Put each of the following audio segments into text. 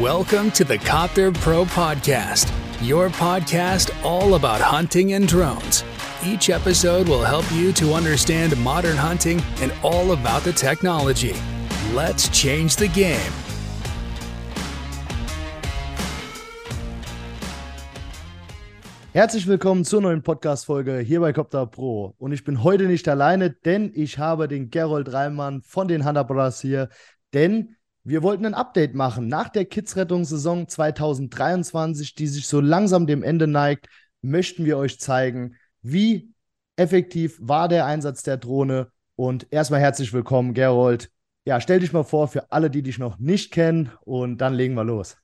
Welcome to the Copter Pro Podcast, your podcast all about hunting and drones. Each episode will help you to understand modern hunting and all about the technology. Let's change the game. Herzlich willkommen zur neuen Podcast-Folge hier bei Copter Pro. Und ich bin heute nicht alleine, denn ich habe den Gerold Reimann von den Hunter Brothers hier. Denn wir wollten ein Update machen nach der Kids-Rettungssaison 2023, die sich so langsam dem Ende neigt. Möchten wir euch zeigen, wie effektiv war der Einsatz der Drohne. Und erstmal herzlich willkommen, Gerold. Ja, stell dich mal vor für alle, die dich noch nicht kennen. Und dann legen wir los.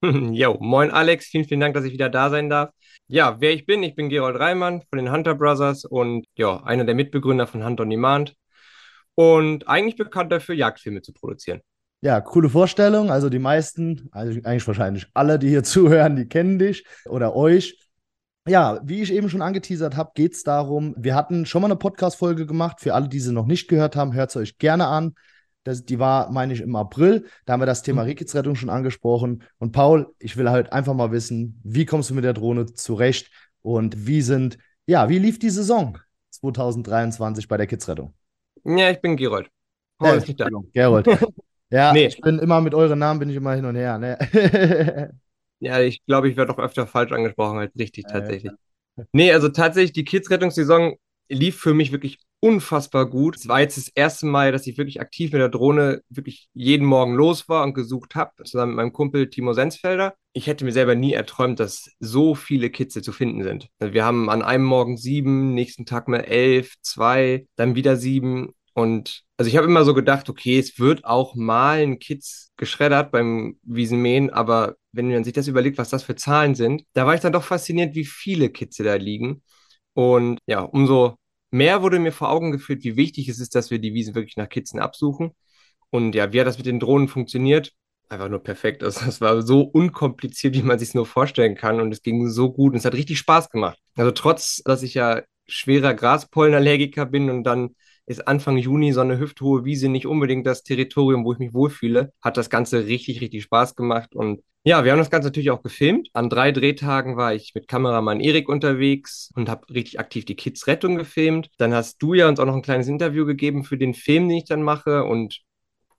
Jo, moin Alex, vielen, vielen Dank, dass ich wieder da sein darf. Ja, wer ich bin, ich bin Gerold Reimann von den Hunter Brothers und ja, einer der Mitbegründer von Hunter on Demand und eigentlich bekannt dafür, Jagdfilme zu produzieren. Ja, coole Vorstellung. Also die meisten, also eigentlich wahrscheinlich alle, die hier zuhören, die kennen dich oder euch. Ja, wie ich eben schon angeteasert habe, geht es darum, wir hatten schon mal eine Podcast-Folge gemacht. Für alle, die sie noch nicht gehört haben, hört es euch gerne an. Das, die war, meine ich, im April. Da haben wir das Thema mhm. Rehkitzrettung schon angesprochen. Und Paul, ich will halt einfach mal wissen, wie kommst du mit der Drohne zurecht und wie sind, ja, wie lief die Saison 2023 bei der Kidsrettung? Ja, ich bin Gerold. Paul äh, ist nicht da. Gerold. Ja, nee. ich bin immer mit euren Namen bin ich immer hin und her. Ne? ja, ich glaube, ich werde doch öfter falsch angesprochen als richtig tatsächlich. Ja, Nee, also tatsächlich, die Kids-Rettungssaison lief für mich wirklich unfassbar gut. Es war jetzt das erste Mal, dass ich wirklich aktiv mit der Drohne wirklich jeden Morgen los war und gesucht habe, zusammen mit meinem Kumpel Timo Sensfelder. Ich hätte mir selber nie erträumt, dass so viele Kitze zu finden sind. Also wir haben an einem Morgen sieben, nächsten Tag mal elf, zwei, dann wieder sieben. Und also ich habe immer so gedacht, okay, es wird auch mal ein Kids geschreddert beim Wiesenmähen, aber wenn man sich das überlegt, was das für Zahlen sind, da war ich dann doch fasziniert, wie viele Kitze da liegen. Und ja, umso mehr wurde mir vor Augen geführt, wie wichtig es ist, dass wir die Wiesen wirklich nach Kitzen absuchen. Und ja, wie hat das mit den Drohnen funktioniert? Einfach nur perfekt. Also, es war so unkompliziert, wie man sich es nur vorstellen kann. Und es ging so gut und es hat richtig Spaß gemacht. Also, trotz, dass ich ja schwerer Graspollenallergiker bin und dann ist Anfang Juni so eine hüfthohe Wiese nicht unbedingt das Territorium, wo ich mich wohlfühle. Hat das Ganze richtig, richtig Spaß gemacht. Und ja, wir haben das Ganze natürlich auch gefilmt. An drei Drehtagen war ich mit Kameramann Erik unterwegs und habe richtig aktiv die Kids Rettung gefilmt. Dann hast du ja uns auch noch ein kleines Interview gegeben für den Film, den ich dann mache. Und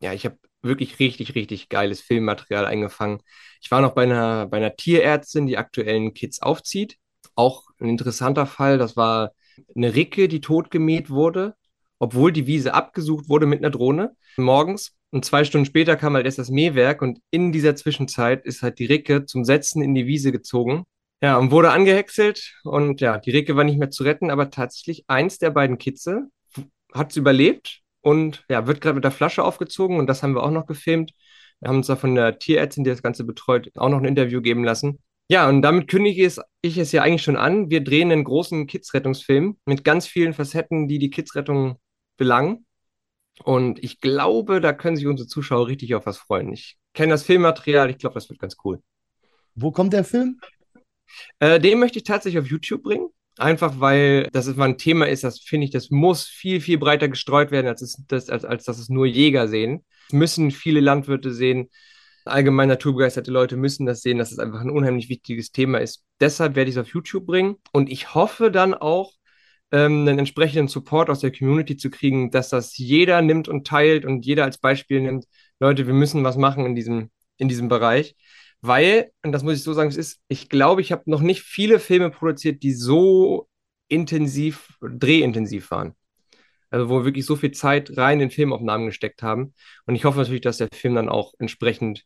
ja, ich habe wirklich richtig, richtig geiles Filmmaterial eingefangen. Ich war noch bei einer, bei einer Tierärztin, die aktuellen Kids aufzieht. Auch ein interessanter Fall. Das war eine Ricke, die totgemäht wurde obwohl die Wiese abgesucht wurde mit einer Drohne morgens. Und zwei Stunden später kam halt erst das Mähwerk und in dieser Zwischenzeit ist halt die Ricke zum Setzen in die Wiese gezogen. Ja, und wurde angehäckselt und ja, die Ricke war nicht mehr zu retten, aber tatsächlich eins der beiden Kitze hat es überlebt und ja, wird gerade mit der Flasche aufgezogen und das haben wir auch noch gefilmt. Wir haben uns da von der Tierärztin, die das Ganze betreut, auch noch ein Interview geben lassen. Ja, und damit kündige ich es, ja eigentlich schon an. Wir drehen einen großen Kids-Rettungsfilm mit ganz vielen Facetten, die die Kids-Rettung belangen. Und ich glaube, da können sich unsere Zuschauer richtig auf was freuen. Ich kenne das Filmmaterial, ich glaube, das wird ganz cool. Wo kommt der Film? Äh, den möchte ich tatsächlich auf YouTube bringen. Einfach weil das immer ein Thema ist, das finde ich, das muss viel, viel breiter gestreut werden, als, es, das, als, als dass es nur Jäger sehen. Das müssen viele Landwirte sehen. Allgemein naturbegeisterte Leute müssen das sehen, dass es einfach ein unheimlich wichtiges Thema ist. Deshalb werde ich es auf YouTube bringen. Und ich hoffe dann auch, ähm, einen entsprechenden Support aus der Community zu kriegen, dass das jeder nimmt und teilt und jeder als Beispiel nimmt, Leute, wir müssen was machen in diesem, in diesem Bereich. Weil, und das muss ich so sagen, es ist, ich glaube, ich habe noch nicht viele Filme produziert, die so intensiv, drehintensiv waren. Also wo wir wirklich so viel Zeit rein in Filmaufnahmen gesteckt haben. Und ich hoffe natürlich, dass der Film dann auch entsprechend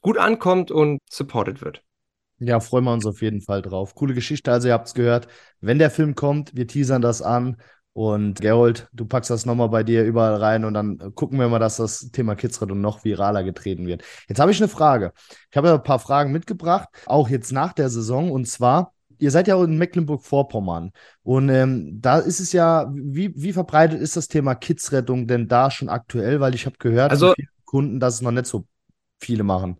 gut ankommt und supported wird. Ja, freuen wir uns auf jeden Fall drauf. Coole Geschichte, also ihr habt es gehört. Wenn der Film kommt, wir teasern das an. Und Gerold, du packst das nochmal bei dir überall rein und dann gucken wir mal, dass das Thema Kidsrettung noch viraler getreten wird. Jetzt habe ich eine Frage. Ich habe ja ein paar Fragen mitgebracht, auch jetzt nach der Saison. Und zwar, ihr seid ja in Mecklenburg-Vorpommern. Und ähm, da ist es ja, wie, wie verbreitet ist das Thema Kidsrettung denn da schon aktuell? Weil ich habe gehört also, von Kunden, dass es noch nicht so viele machen.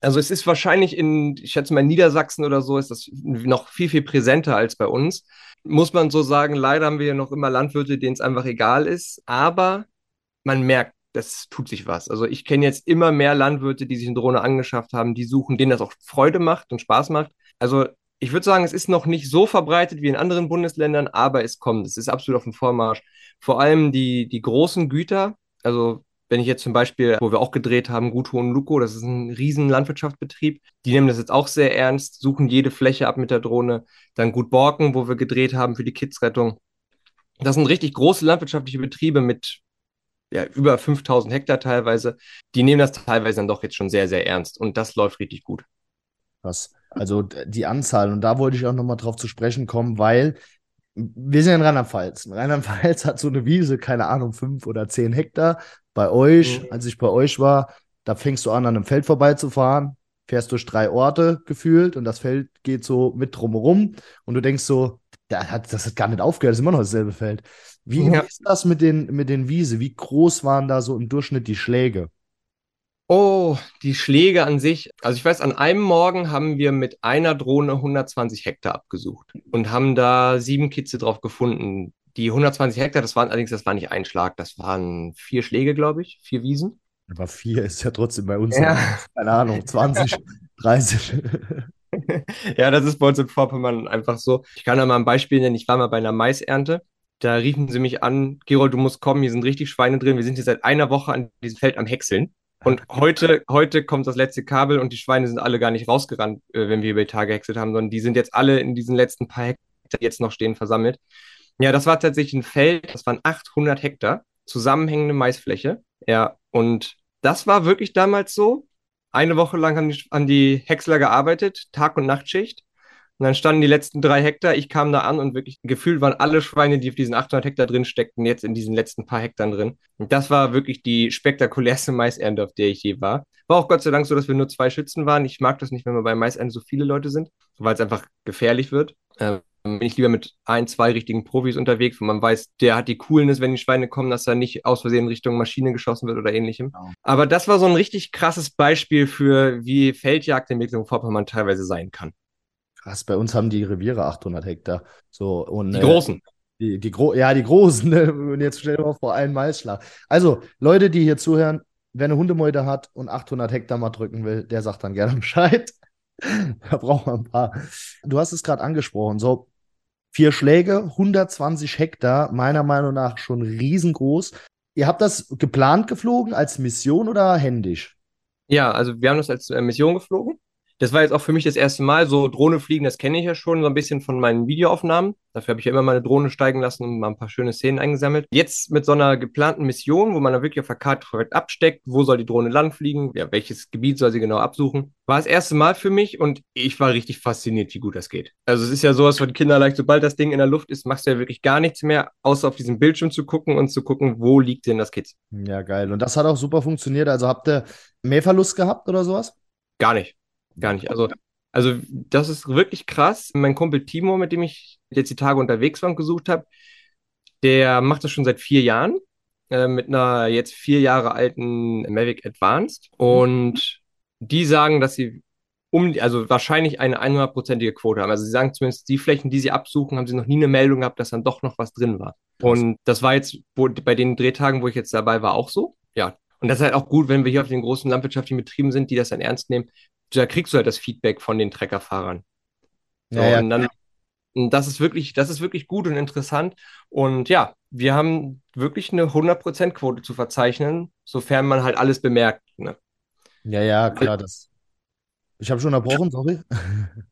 Also es ist wahrscheinlich in, ich schätze mal Niedersachsen oder so, ist das noch viel, viel präsenter als bei uns. Muss man so sagen, leider haben wir ja noch immer Landwirte, denen es einfach egal ist. Aber man merkt das tut sich was. Also ich kenne jetzt immer mehr Landwirte, die sich eine Drohne angeschafft haben, die suchen, denen das auch Freude macht und Spaß macht. Also ich würde sagen, es ist noch nicht so verbreitet wie in anderen Bundesländern, aber es kommt. Es ist absolut auf dem Vormarsch. Vor allem die, die großen Güter, also wenn ich jetzt zum Beispiel, wo wir auch gedreht haben, Guto und Luco, das ist ein riesen Landwirtschaftsbetrieb, die nehmen das jetzt auch sehr ernst, suchen jede Fläche ab mit der Drohne. Dann Gut Borken, wo wir gedreht haben für die Kidsrettung. Das sind richtig große landwirtschaftliche Betriebe mit ja, über 5000 Hektar teilweise. Die nehmen das teilweise dann doch jetzt schon sehr, sehr ernst und das läuft richtig gut. Was? Also die Anzahl, und da wollte ich auch nochmal drauf zu sprechen kommen, weil wir sind in Rheinland-Pfalz. Rheinland-Pfalz hat so eine Wiese, keine Ahnung, fünf oder zehn Hektar. Bei euch, mhm. als ich bei euch war, da fängst du an, an einem Feld vorbeizufahren, fährst durch drei Orte gefühlt und das Feld geht so mit drumherum und du denkst so, das hat, das hat gar nicht aufgehört, das ist immer noch dasselbe Feld. Wie, ja. ist das mit den, mit den Wiese? Wie groß waren da so im Durchschnitt die Schläge? Oh, die Schläge an sich. Also ich weiß, an einem Morgen haben wir mit einer Drohne 120 Hektar abgesucht und haben da sieben Kitze drauf gefunden. Die 120 Hektar, das waren allerdings, das war nicht ein Schlag, das waren vier Schläge, glaube ich, vier Wiesen. Aber vier ist ja trotzdem bei uns, ja. keine Ahnung, 20, 30. ja, das ist bei uns in Vorpommern einfach so. Ich kann da mal ein Beispiel nennen. Ich war mal bei einer Maisernte. Da riefen sie mich an, Gerold, du musst kommen, hier sind richtig Schweine drin. Wir sind hier seit einer Woche an diesem Feld am Häckseln. Und heute, heute kommt das letzte Kabel und die Schweine sind alle gar nicht rausgerannt, äh, wenn wir über die Tage gehäckselt haben, sondern die sind jetzt alle in diesen letzten paar Hektar, die jetzt noch stehen, versammelt. Ja, das war tatsächlich ein Feld, das waren 800 Hektar, zusammenhängende Maisfläche. Ja, und das war wirklich damals so. Eine Woche lang haben die, haben die Häcksler gearbeitet, Tag- und Nachtschicht. Und dann standen die letzten drei Hektar. Ich kam da an und wirklich gefühlt waren alle Schweine, die auf diesen 800 Hektar drin steckten, jetzt in diesen letzten paar Hektar drin. Und das war wirklich die spektakulärste Maisernte, auf der ich je war. War auch Gott sei Dank so, dass wir nur zwei Schützen waren. Ich mag das nicht, wenn wir bei Maisernte so viele Leute sind, weil es einfach gefährlich wird. Ähm, bin ich lieber mit ein, zwei richtigen Profis unterwegs, wo man weiß, der hat die Coolness, wenn die Schweine kommen, dass er nicht aus Versehen Richtung Maschine geschossen wird oder ähnlichem. Genau. Aber das war so ein richtig krasses Beispiel für, wie Feldjagdentwicklung Vorpommern teilweise sein kann. Krass, bei uns haben die Reviere 800 Hektar. So, und, die äh, großen. Die, die Gro ja, die großen. Ne? Und jetzt stell dir mal vor, einen Maisschlag. Also, Leute, die hier zuhören, wer eine Hundemeute hat und 800 Hektar mal drücken will, der sagt dann gerne Bescheid. da braucht man ein paar. Du hast es gerade angesprochen. So, vier Schläge, 120 Hektar, meiner Meinung nach schon riesengroß. Ihr habt das geplant geflogen als Mission oder händisch? Ja, also wir haben das als äh, Mission geflogen. Das war jetzt auch für mich das erste Mal. So Drohne fliegen, das kenne ich ja schon so ein bisschen von meinen Videoaufnahmen. Dafür habe ich ja immer meine Drohne steigen lassen und mal ein paar schöne Szenen eingesammelt. Jetzt mit so einer geplanten Mission, wo man dann wirklich auf der Karte korrekt absteckt, wo soll die Drohne langfliegen, ja, welches Gebiet soll sie genau absuchen, war das erste Mal für mich und ich war richtig fasziniert, wie gut das geht. Also es ist ja sowas von kinderleicht, sobald das Ding in der Luft ist, machst du ja wirklich gar nichts mehr, außer auf diesem Bildschirm zu gucken und zu gucken, wo liegt denn das Kitz. Ja, geil. Und das hat auch super funktioniert. Also habt ihr mehr Verlust gehabt oder sowas? Gar nicht. Gar nicht. Also, also das ist wirklich krass. Mein Kumpel Timo, mit dem ich jetzt die Tage unterwegs war und gesucht habe, der macht das schon seit vier Jahren äh, mit einer jetzt vier Jahre alten Mavic Advanced. Und die sagen, dass sie um, also wahrscheinlich eine 100-prozentige Quote haben. Also sie sagen zumindest, die Flächen, die sie absuchen, haben sie noch nie eine Meldung gehabt, dass dann doch noch was drin war. Und das war jetzt wo, bei den Drehtagen, wo ich jetzt dabei war, auch so. Ja. Und das ist halt auch gut, wenn wir hier auf den großen landwirtschaftlichen Betrieben sind, die das dann ernst nehmen, da kriegst du halt das Feedback von den Treckerfahrern. So, ja, ja. Und dann, und das ist wirklich, das ist wirklich gut und interessant. Und ja, wir haben wirklich eine 100%-Quote zu verzeichnen, sofern man halt alles bemerkt. Ne? Ja, ja, klar, das. Ich habe schon unterbrochen, sorry.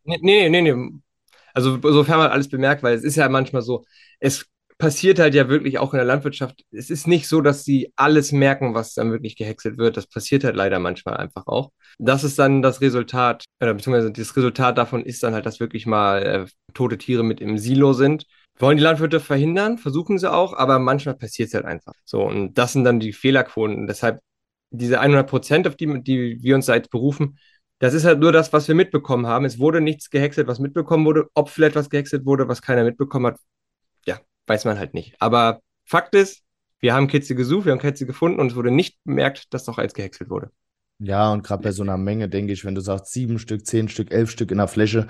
Nee, nee, nee, nee. Also sofern man alles bemerkt, weil es ist ja manchmal so, es passiert halt ja wirklich auch in der Landwirtschaft. Es ist nicht so, dass sie alles merken, was dann wirklich gehäckselt wird. Das passiert halt leider manchmal einfach auch. Das ist dann das Resultat, oder beziehungsweise das Resultat davon ist dann halt, dass wirklich mal äh, tote Tiere mit im Silo sind. Wollen die Landwirte verhindern, versuchen sie auch, aber manchmal passiert es halt einfach. So, und das sind dann die Fehlerquoten. deshalb diese 100 Prozent, auf die, die wir uns da jetzt berufen, das ist halt nur das, was wir mitbekommen haben. Es wurde nichts gehäckselt, was mitbekommen wurde. Ob vielleicht was gehäckselt wurde, was keiner mitbekommen hat, weiß man halt nicht. Aber Fakt ist, wir haben Kitze gesucht, wir haben Kitze gefunden und es wurde nicht bemerkt, dass doch eins gehäckselt wurde. Ja, und gerade bei so einer Menge denke ich, wenn du sagst sieben Stück, zehn Stück, elf Stück in der Fläche,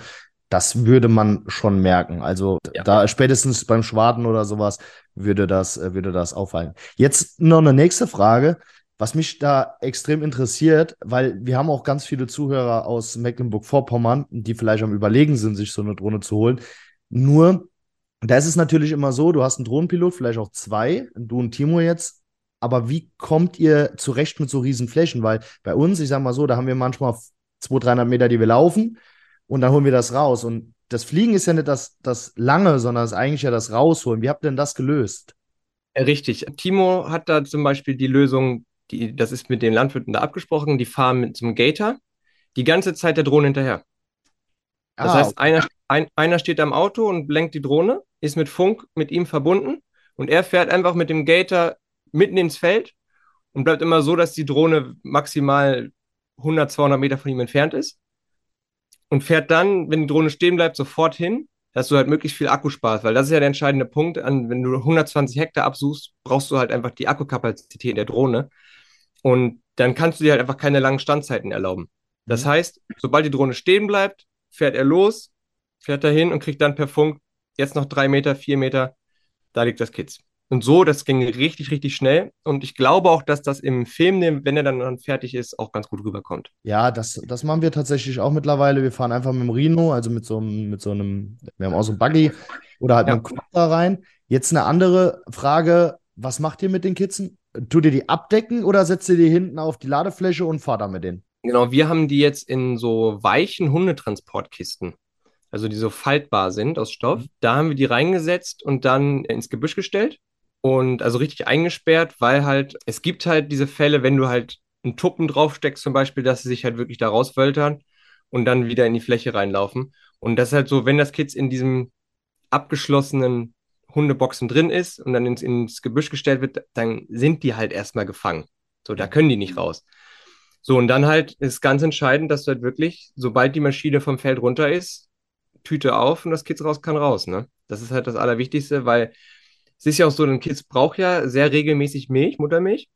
das würde man schon merken. Also Ja. da spätestens beim Schwaden oder sowas würde das, äh, würde das auffallen. Jetzt noch eine nächste Frage, was mich da extrem interessiert, weil wir haben auch ganz viele Zuhörer aus Mecklenburg-Vorpommern, die vielleicht am Überlegen sind, sich so eine Drohne zu holen. Nur, da ist es natürlich immer so, du hast einen Drohnenpilot, vielleicht auch zwei, du und Timo jetzt. Aber wie kommt ihr zurecht mit so riesen Flächen? Weil bei uns, ich sag mal so, da haben wir manchmal 200, 300 Meter, die wir laufen und dann holen wir das raus. Und das Fliegen ist ja nicht das, das Lange, sondern es ist eigentlich ja das Rausholen. Wie habt ihr denn das gelöst? Ja, Richtig. Timo hat da zum Beispiel die Lösung, die, das ist mit den Landwirten da abgesprochen, die fahren mit zum Gator die ganze Zeit der Drohne hinterher. Das Ah, heißt, einer, ein, einer steht am Auto und lenkt die Drohne, ist mit Funk mit ihm verbunden und er fährt einfach mit dem Gator mitten ins Feld und bleibt immer so, dass die Drohne maximal 100, 200 Meter von ihm entfernt ist und fährt dann, wenn die Drohne stehen bleibt, sofort hin, dass du halt möglichst viel Akku sparst, weil das ist ja der entscheidende Punkt. An, wenn du 120 Hektar absuchst, brauchst du halt einfach die Akkukapazität der Drohne und dann kannst du dir halt einfach keine langen Standzeiten erlauben. Das Mhm. heißt, sobald die Drohne stehen bleibt, fährt er los, fährt dahin und kriegt dann per Funk jetzt noch drei Meter, vier Meter, da liegt das Kids. Und so, das ging richtig, richtig schnell. Und ich glaube auch, dass das im Film, wenn er dann, fertig ist, auch ganz gut rüberkommt. Ja, das, das machen wir tatsächlich auch mittlerweile. Wir fahren einfach mit dem Rhino, also mit so einem, mit so einem, wir haben auch so einen Buggy oder halt Ja. mit einem Quad da rein. Jetzt eine andere Frage. Was macht ihr mit den Kitzen? Tut ihr die abdecken oder setzt ihr die hinten auf die Ladefläche und fahrt da mit denen? Genau, wir haben die jetzt in so weichen Hundetransportkisten, also die so faltbar sind aus Stoff. Da haben wir die reingesetzt und dann ins Gebüsch gestellt und also richtig eingesperrt, weil halt, es gibt halt diese Fälle, wenn du halt einen Tuppen draufsteckst zum Beispiel, dass sie sich halt wirklich da rauswöltern und dann wieder in die Fläche reinlaufen. Und das ist halt so, wenn das Kids in diesem abgeschlossenen Hundeboxen drin ist und dann ins, ins Gebüsch gestellt wird, dann sind die halt erstmal gefangen. So, da können die nicht raus. So, und dann halt ist ganz entscheidend, dass du halt wirklich, sobald die Maschine vom Feld runter ist, Tüte auf und das Kids raus kann raus, ne? Das ist halt das Allerwichtigste, weil es ist ja auch so, ein Kids braucht ja sehr regelmäßig Milch, Muttermilch.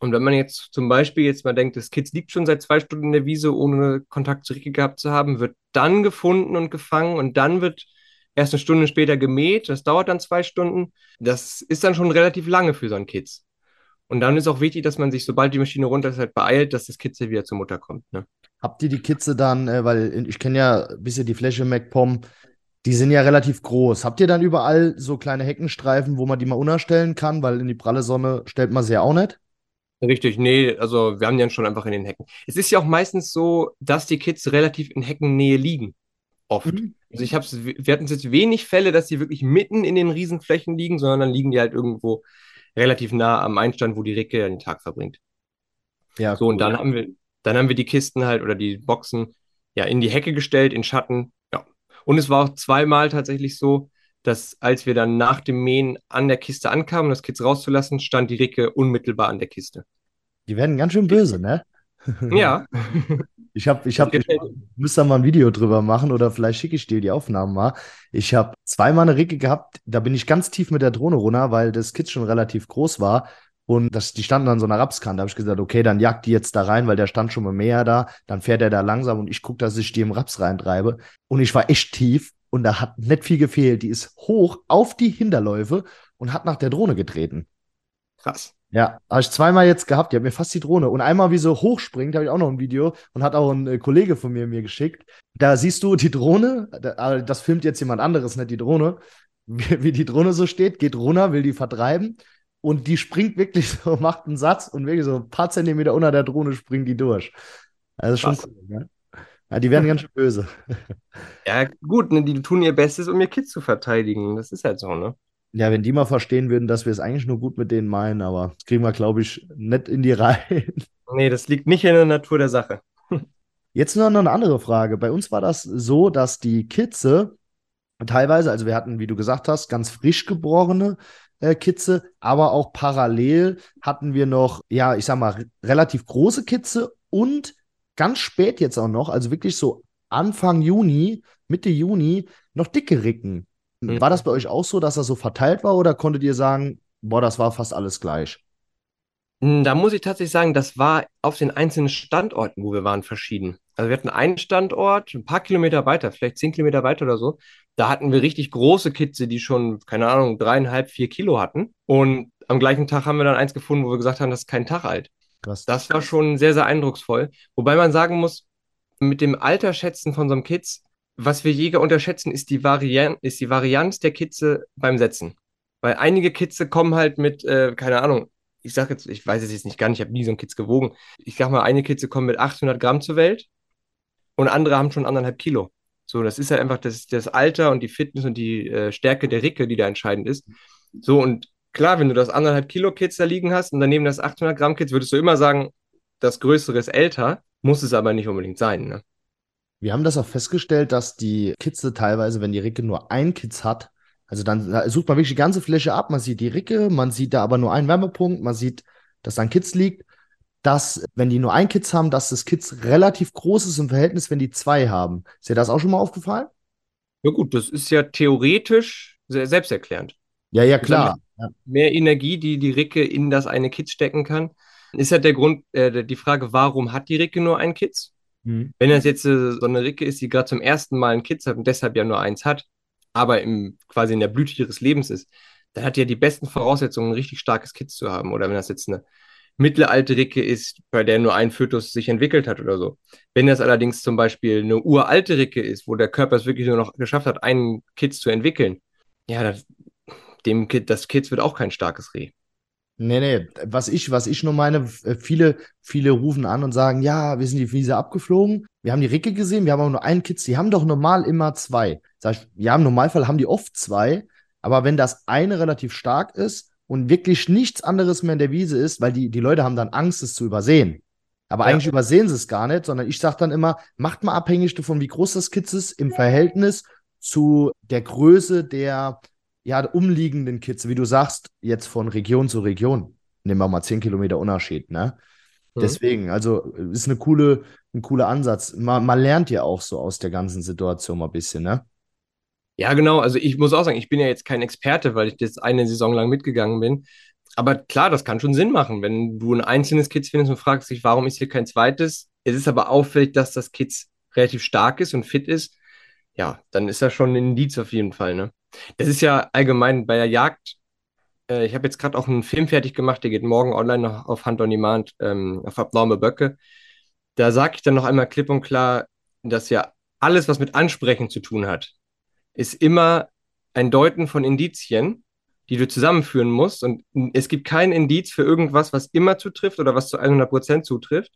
Und wenn man jetzt zum Beispiel jetzt mal denkt, das Kids liegt schon seit zwei Stunden in der Wiese, ohne Kontakt zu Ricke gehabt zu haben, wird dann gefunden und gefangen und dann wird erst eine Stunde später gemäht. Das dauert dann zwei Stunden. Das ist dann schon relativ lange für so ein Kids. Und dann ist auch wichtig, dass man sich, sobald die Maschine runter ist, halt beeilt, dass das Kitzel wieder zur Mutter kommt. Ne? Habt ihr die Kitze dann, äh, weil ich kenne ja ein bisschen die Fläche MacPom, die sind ja relativ groß. Habt ihr dann überall so kleine Heckenstreifen, wo man die mal unterstellen kann, weil in die pralle Sonne stellt man sie ja auch nicht? Richtig, nee, also wir haben die dann schon einfach in den Hecken. Es ist ja auch meistens so, dass die Kids relativ in Heckennähe liegen. Oft. Mhm. Also ich hab's, wir hatten jetzt wenig Fälle, dass die wirklich mitten in den Riesenflächen liegen, sondern dann liegen die halt irgendwo relativ nah am Einstand, wo die Ricke den Tag verbringt. Ja, So, und cool. dann haben wir, dann haben wir die Kisten halt oder die Boxen ja in die Hecke gestellt, in Schatten. Ja. Und es war auch zweimal tatsächlich so, dass als wir dann nach dem Mähen an der Kiste ankamen, um das Kids rauszulassen, stand die Ricke unmittelbar an der Kiste. Die werden ganz schön böse, ne? Ja, Ich habe, ich habe, ich müsste da mal ein Video drüber machen oder vielleicht schicke ich dir die Aufnahmen mal. Ich habe zweimal eine Ricke gehabt, da bin ich ganz tief mit der Drohne runter, weil das Kitz schon relativ groß war. Und das, die standen an so einer Rapskante. Da habe ich gesagt, okay, dann jagt die jetzt da rein, weil der stand schon mal mehr da. Dann fährt er da langsam und ich gucke, dass ich die im Raps reintreibe. Und ich war echt tief und da hat nicht viel gefehlt. Die ist hoch auf die Hinterläufe und hat nach der Drohne getreten. krass. Ja, habe ich zweimal jetzt gehabt. Die hat mir fast die Drohne. Und einmal, wie sie hochspringt, habe ich auch noch ein Video und hat auch ein äh, Kollege von mir mir geschickt. Da siehst du die Drohne, da, das filmt jetzt jemand anderes, nicht die Drohne. Wie, wie die Drohne so steht, geht runter, will die vertreiben. Und die springt wirklich so, macht einen Satz und wirklich so ein paar Zentimeter unter der Drohne springt die durch. Also schon Krass. cool, ne? Ja, die werden ganz schön böse. Ja, gut, ne, die tun ihr Bestes, um ihr Kids zu verteidigen. Das ist halt so, ne? Ja, wenn die mal verstehen würden, dass wir es eigentlich nur gut mit denen meinen, aber das kriegen wir, glaube ich, nicht in die Reihe. Nee, das liegt nicht in der Natur der Sache. Jetzt noch eine andere Frage. Bei uns war das so, dass die Kitze teilweise, also wir hatten, wie du gesagt hast, ganz frisch geborene äh, Kitze, aber auch parallel hatten wir noch, ja, ich sag mal, re- relativ große Kitze und ganz spät jetzt auch noch, also wirklich so Anfang Juni, Mitte Juni, noch dicke Ricken. Mhm. War das bei euch auch so, dass das so verteilt war oder konntet ihr sagen, boah, das war fast alles gleich? Hm, da muss ich tatsächlich sagen, das war auf den einzelnen Standorten, wo wir waren, verschieden. Also wir hatten einen Standort, ein paar Kilometer weiter, vielleicht zehn Kilometer weiter oder so. Da hatten wir richtig große Kitze, die schon, keine Ahnung, dreieinhalb, vier Kilo hatten. Und am gleichen Tag haben wir dann eins gefunden, wo wir gesagt haben, das ist kein Tag alt. Krass. Das war schon sehr, sehr eindrucksvoll. Wobei man sagen muss, mit dem Alterschätzen von so einem Kitz, was wir Jäger unterschätzen, ist die, Varian ist die Varianz der Kitze beim Setzen. Weil einige Kitze kommen halt mit, äh, keine Ahnung, ich sag jetzt, ich weiß es jetzt nicht gar nicht, ich habe nie so einen Kitz gewogen. Ich sag mal, eine Kitze kommt mit 800 Gramm zur Welt und andere haben schon anderthalb Kilo. So, das ist halt einfach das, das Alter und die Fitness und die äh, Stärke der Ricke, die da entscheidend ist. So, und klar, wenn du das anderthalb Kilo Kitz da liegen hast und daneben das 800 Gramm Kitz, würdest du immer sagen, das Größere ist älter, muss es aber nicht unbedingt sein. Ne? Wir haben das auch festgestellt, dass die Kitze teilweise, wenn die Ricke nur ein Kitz hat, also dann sucht man wirklich die ganze Fläche ab, man sieht die Ricke, man sieht da aber nur einen Wärmepunkt, man sieht, dass da ein Kitz liegt, dass, wenn die nur ein Kitz haben, dass das Kitz relativ groß ist im Verhältnis, wenn die zwei haben. Ist dir das auch schon mal aufgefallen? Ja gut, das ist ja theoretisch sehr selbsterklärend. Ja, ja, klar. Mehr Energie, die die Ricke in das eine Kitz stecken kann. Ist ja der Grund, äh, die Frage, warum hat die Ricke nur ein Kitz? Mhm. Wenn das jetzt äh, so eine Ricke ist, die gerade zum ersten Mal ein Kitz hat und deshalb ja nur eins hat, aber im, quasi in der Blüte ihres Lebens ist, dann hat die ja die besten Voraussetzungen, ein richtig starkes Kitz zu haben. Oder wenn das jetzt eine mittelalte Ricke ist, bei der nur ein Fötus sich entwickelt hat oder so. Wenn das allerdings zum Beispiel eine uralte Ricke ist, wo der Körper es wirklich nur noch geschafft hat, einen Kitz zu entwickeln, ja, das, dem Kid, das Kitz wird auch kein starkes Reh. Nee, nee, was ich, was ich nur meine, viele, viele rufen an und sagen, ja, wir sind die Wiese abgeflogen, wir haben die Ricke gesehen, wir haben aber nur einen Kitz, die haben doch normal immer zwei. Sag ich, ja, im Normalfall haben die oft zwei, aber wenn das eine relativ stark ist und wirklich nichts anderes mehr in der Wiese ist, weil die, die Leute haben dann Angst, es zu übersehen. Aber ja. eigentlich übersehen sie es gar nicht, sondern ich sage dann immer, macht mal abhängig davon, wie groß das Kitz ist im Verhältnis zu der Größe der ja, umliegenden Kitze, wie du sagst, jetzt von Region zu Region. Nehmen wir mal 10 Kilometer Unterschied, ne? Mhm. Deswegen, also ist eine coole, ein cooler Ansatz. Man, man lernt ja auch so aus der ganzen Situation mal ein bisschen, ne? Ja, genau. Also ich muss auch sagen, ich bin ja jetzt kein Experte, weil ich das eine Saison lang mitgegangen bin. Aber klar, das kann schon Sinn machen, wenn du ein einzelnes Kitz findest und fragst dich, warum ist hier kein zweites. Es ist aber auffällig, dass das Kitz relativ stark ist und fit ist. Ja, dann ist das schon ein Indiz auf jeden Fall, ne? Das ist ja allgemein bei der Jagd. Äh, ich habe jetzt gerade auch einen Film fertig gemacht, der geht morgen online auf Hand on Demand, ähm, auf abnorme Böcke. Da sage ich dann noch einmal klipp und klar, dass ja alles, was mit Ansprechen zu tun hat, ist immer ein Deuten von Indizien, die du zusammenführen musst. Und es gibt kein Indiz für irgendwas, was immer zutrifft oder was zu 100 Prozent zutrifft.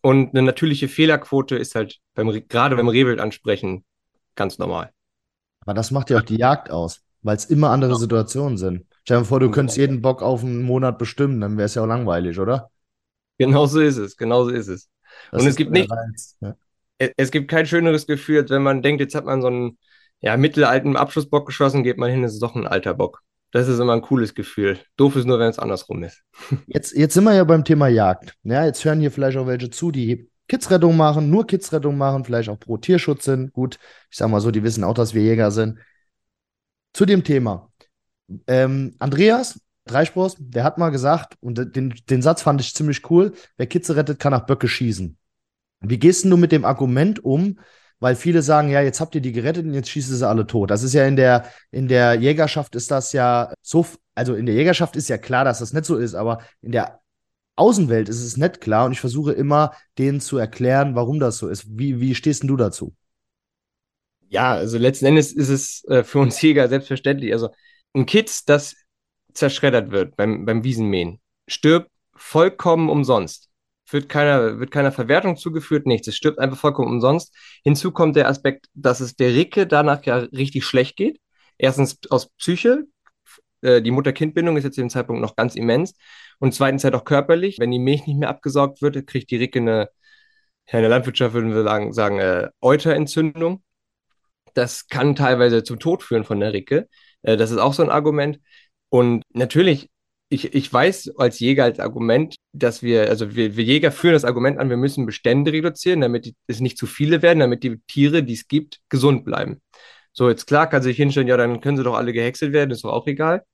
Und eine natürliche Fehlerquote ist halt beim, gerade beim Rehwild ansprechen ganz normal. Aber das macht ja auch die Jagd aus, weil es immer andere ja. Situationen sind. Stell dir vor, du könntest jeden Bock auf einen Monat bestimmen, dann wäre es ja auch langweilig, oder? Genau so ist es, genau so ist es. Das Und es gibt nicht, ja. es gibt kein schöneres Gefühl, als wenn man denkt, jetzt hat man so einen ja, mittelalten Abschlussbock geschossen, geht man hin, es ist doch ein alter Bock. Das ist immer ein cooles Gefühl. Doof ist nur, wenn es andersrum ist. Jetzt, jetzt sind wir ja beim Thema Jagd. Ja, jetzt hören hier vielleicht auch welche zu, die Kidsrettung machen, nur Kidsrettung machen, vielleicht auch pro Tierschutz sind. Gut, ich sag mal so, die wissen auch, dass wir Jäger sind. Zu dem Thema. Ähm, Andreas Dreispurs, der hat mal gesagt, und den, den Satz fand ich ziemlich cool: Wer Kitze rettet, kann nach Böcke schießen. Wie gehst du mit dem Argument um, weil viele sagen, ja, jetzt habt ihr die gerettet und jetzt schießen sie alle tot. Das ist ja in der, in der Jägerschaft ist das ja so, also in der Jägerschaft ist ja klar, dass das nicht so ist, aber in der Außenwelt ist es nicht klar und ich versuche immer, denen zu erklären, warum das so ist. Wie, wie stehst denn du dazu? Ja, also letzten Endes ist es äh, für uns Jäger selbstverständlich. Also ein Kitz, das zerschreddert wird beim, beim Wiesenmähen, stirbt vollkommen umsonst wird keiner, wird keiner Verwertung zugeführt, nichts. Es stirbt einfach vollkommen umsonst. Hinzu kommt der Aspekt, dass es der Ricke danach ja richtig schlecht geht. Erstens aus Psyche. Äh, die Mutter-Kind-Bindung ist jetzt zu dem Zeitpunkt noch ganz immens. Und zweitens halt auch körperlich. Wenn die Milch nicht mehr abgesaugt wird, kriegt die Ricke eine, ja, in der Landwirtschaft würden wir sagen, sagen äh, Euterentzündung. Das kann teilweise zum Tod führen von der Ricke. Äh, das ist auch so ein Argument. Und natürlich ich, ich weiß als Jäger als Argument, dass wir, also wir, wir Jäger führen das Argument an, wir müssen Bestände reduzieren, damit es nicht zu viele werden, damit die Tiere, die es gibt, gesund bleiben. So, jetzt klar kann sich hinstellen, ja, dann können sie doch alle gehäckselt werden, ist doch auch egal.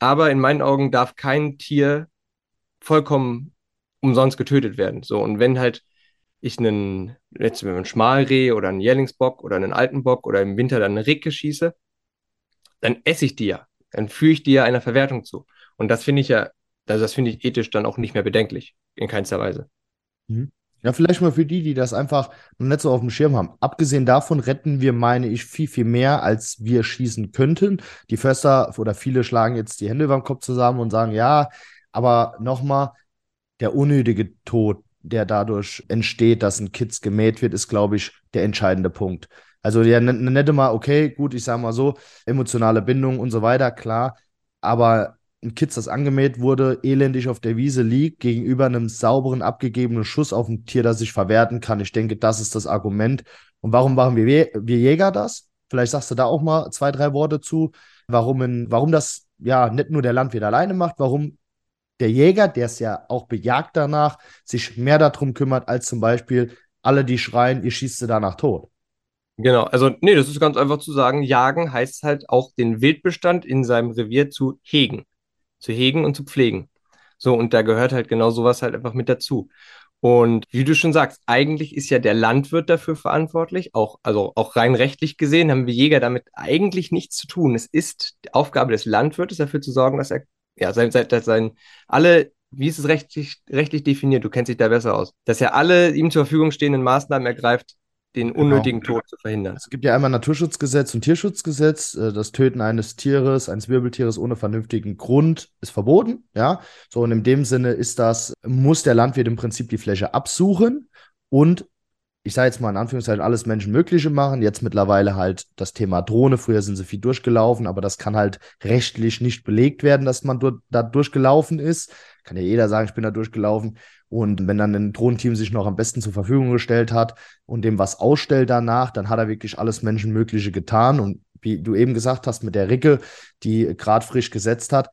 Aber in meinen Augen darf kein Tier vollkommen umsonst getötet werden. So, und wenn halt ich einen, jetzt einen Schmalreh oder einen Jährlingsbock oder einen Altenbock oder im Winter dann eine Ricke schieße, dann esse ich die ja. Dann führe ich die ja einer Verwertung zu. Und das finde ich ja, also das finde ich ethisch dann auch nicht mehr bedenklich. In keinster Weise. Mhm. Ja, vielleicht mal für die, die das einfach noch nicht so auf dem Schirm haben. Abgesehen davon retten wir, meine ich, viel, viel mehr, als wir schießen könnten. Die Förster oder viele schlagen jetzt die Hände den Kopf zusammen und sagen, ja, aber nochmal, der unnötige Tod, der dadurch entsteht, dass ein Kids gemäht wird, ist, glaube ich, der entscheidende Punkt. Also ja, nette mal, okay, gut, ich sage mal so, emotionale Bindung und so weiter, klar, aber ein Kitz, das angemäht wurde, elendig auf der Wiese liegt, gegenüber einem sauberen, abgegebenen Schuss auf ein Tier, das sich verwerten kann. Ich denke, das ist das Argument. Und warum machen wir, wir Jäger das? Vielleicht sagst du da auch mal zwei, drei Worte zu, warum, in, warum das ja nicht nur der Landwirt alleine macht, warum der Jäger, der es ja auch bejagt danach, sich mehr darum kümmert, als zum Beispiel alle, die schreien, ihr schießt sie danach tot. Genau, also nee, das ist ganz einfach zu sagen, jagen heißt halt auch den Wildbestand in seinem Revier zu hegen zu hegen und zu pflegen. So, und da gehört halt genau sowas halt einfach mit dazu. Und wie du schon sagst, eigentlich ist ja der Landwirt dafür verantwortlich, auch, also auch rein rechtlich gesehen haben wir Jäger damit eigentlich nichts zu tun. Es ist Aufgabe des Landwirtes, dafür zu sorgen, dass er, ja, sein, sein, sein alle, wie ist es rechtlich, rechtlich definiert, du kennst dich da besser aus, dass er alle ihm zur Verfügung stehenden Maßnahmen ergreift, den genau. unnötigen genau. Tod zu verhindern. Es gibt ja einmal Naturschutzgesetz und Tierschutzgesetz. Äh, das Töten eines Tieres, eines Wirbeltieres ohne vernünftigen Grund ist verboten. Ja, so und in dem Sinne ist das, muss der Landwirt im Prinzip die Fläche absuchen und ich sage jetzt mal in Anführungszeichen, alles Menschenmögliche machen. Jetzt mittlerweile halt das Thema Drohne. Früher sind sie viel durchgelaufen, aber das kann halt rechtlich nicht belegt werden, dass man dort, da durchgelaufen ist. Kann ja jeder sagen, ich bin da durchgelaufen. Und wenn dann ein Drohnenteam sich noch am besten zur Verfügung gestellt hat und dem was ausstellt danach, dann hat er wirklich alles Menschenmögliche getan. Und wie du eben gesagt hast, mit der Ricke, die gerade frisch gesetzt hat,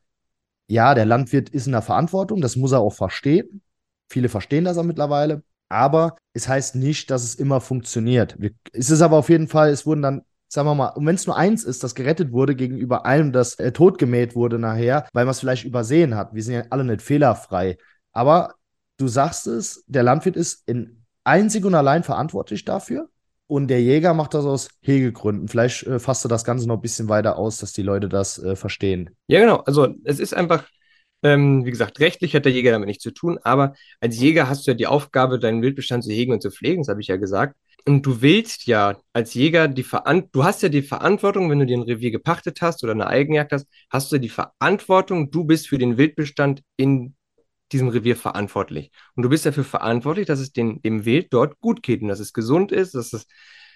ja, der Landwirt ist in der Verantwortung, das muss er auch verstehen. Viele verstehen das auch mittlerweile. Aber es heißt nicht, dass es immer funktioniert. Es ist aber auf jeden Fall, es wurden dann sagen wir mal, und wenn es nur eins ist, das gerettet wurde gegenüber allem, das äh, totgemäht wurde nachher, weil man es vielleicht übersehen hat. Wir sind ja alle nicht fehlerfrei. Aber du sagst es, der Landwirt ist in einzig und allein verantwortlich dafür. Und der Jäger macht das aus Hegegründen. Vielleicht äh, fasst du das Ganze noch ein bisschen weiter aus, dass die Leute das äh, verstehen. Ja, genau. Also es ist einfach, ähm, wie gesagt, rechtlich hat der Jäger damit nichts zu tun, aber als Jäger hast du ja die Aufgabe, deinen Wildbestand zu hegen und zu pflegen, das habe ich ja gesagt. Und du willst ja als Jäger die Verantwortung, du hast ja die Verantwortung, wenn du dir ein Revier gepachtet hast oder eine Eigenjagd hast, hast du die Verantwortung, du bist für den Wildbestand in diesem Revier verantwortlich. Und du bist dafür verantwortlich, dass es den, dem Wild dort gut geht und dass es gesund ist, dass es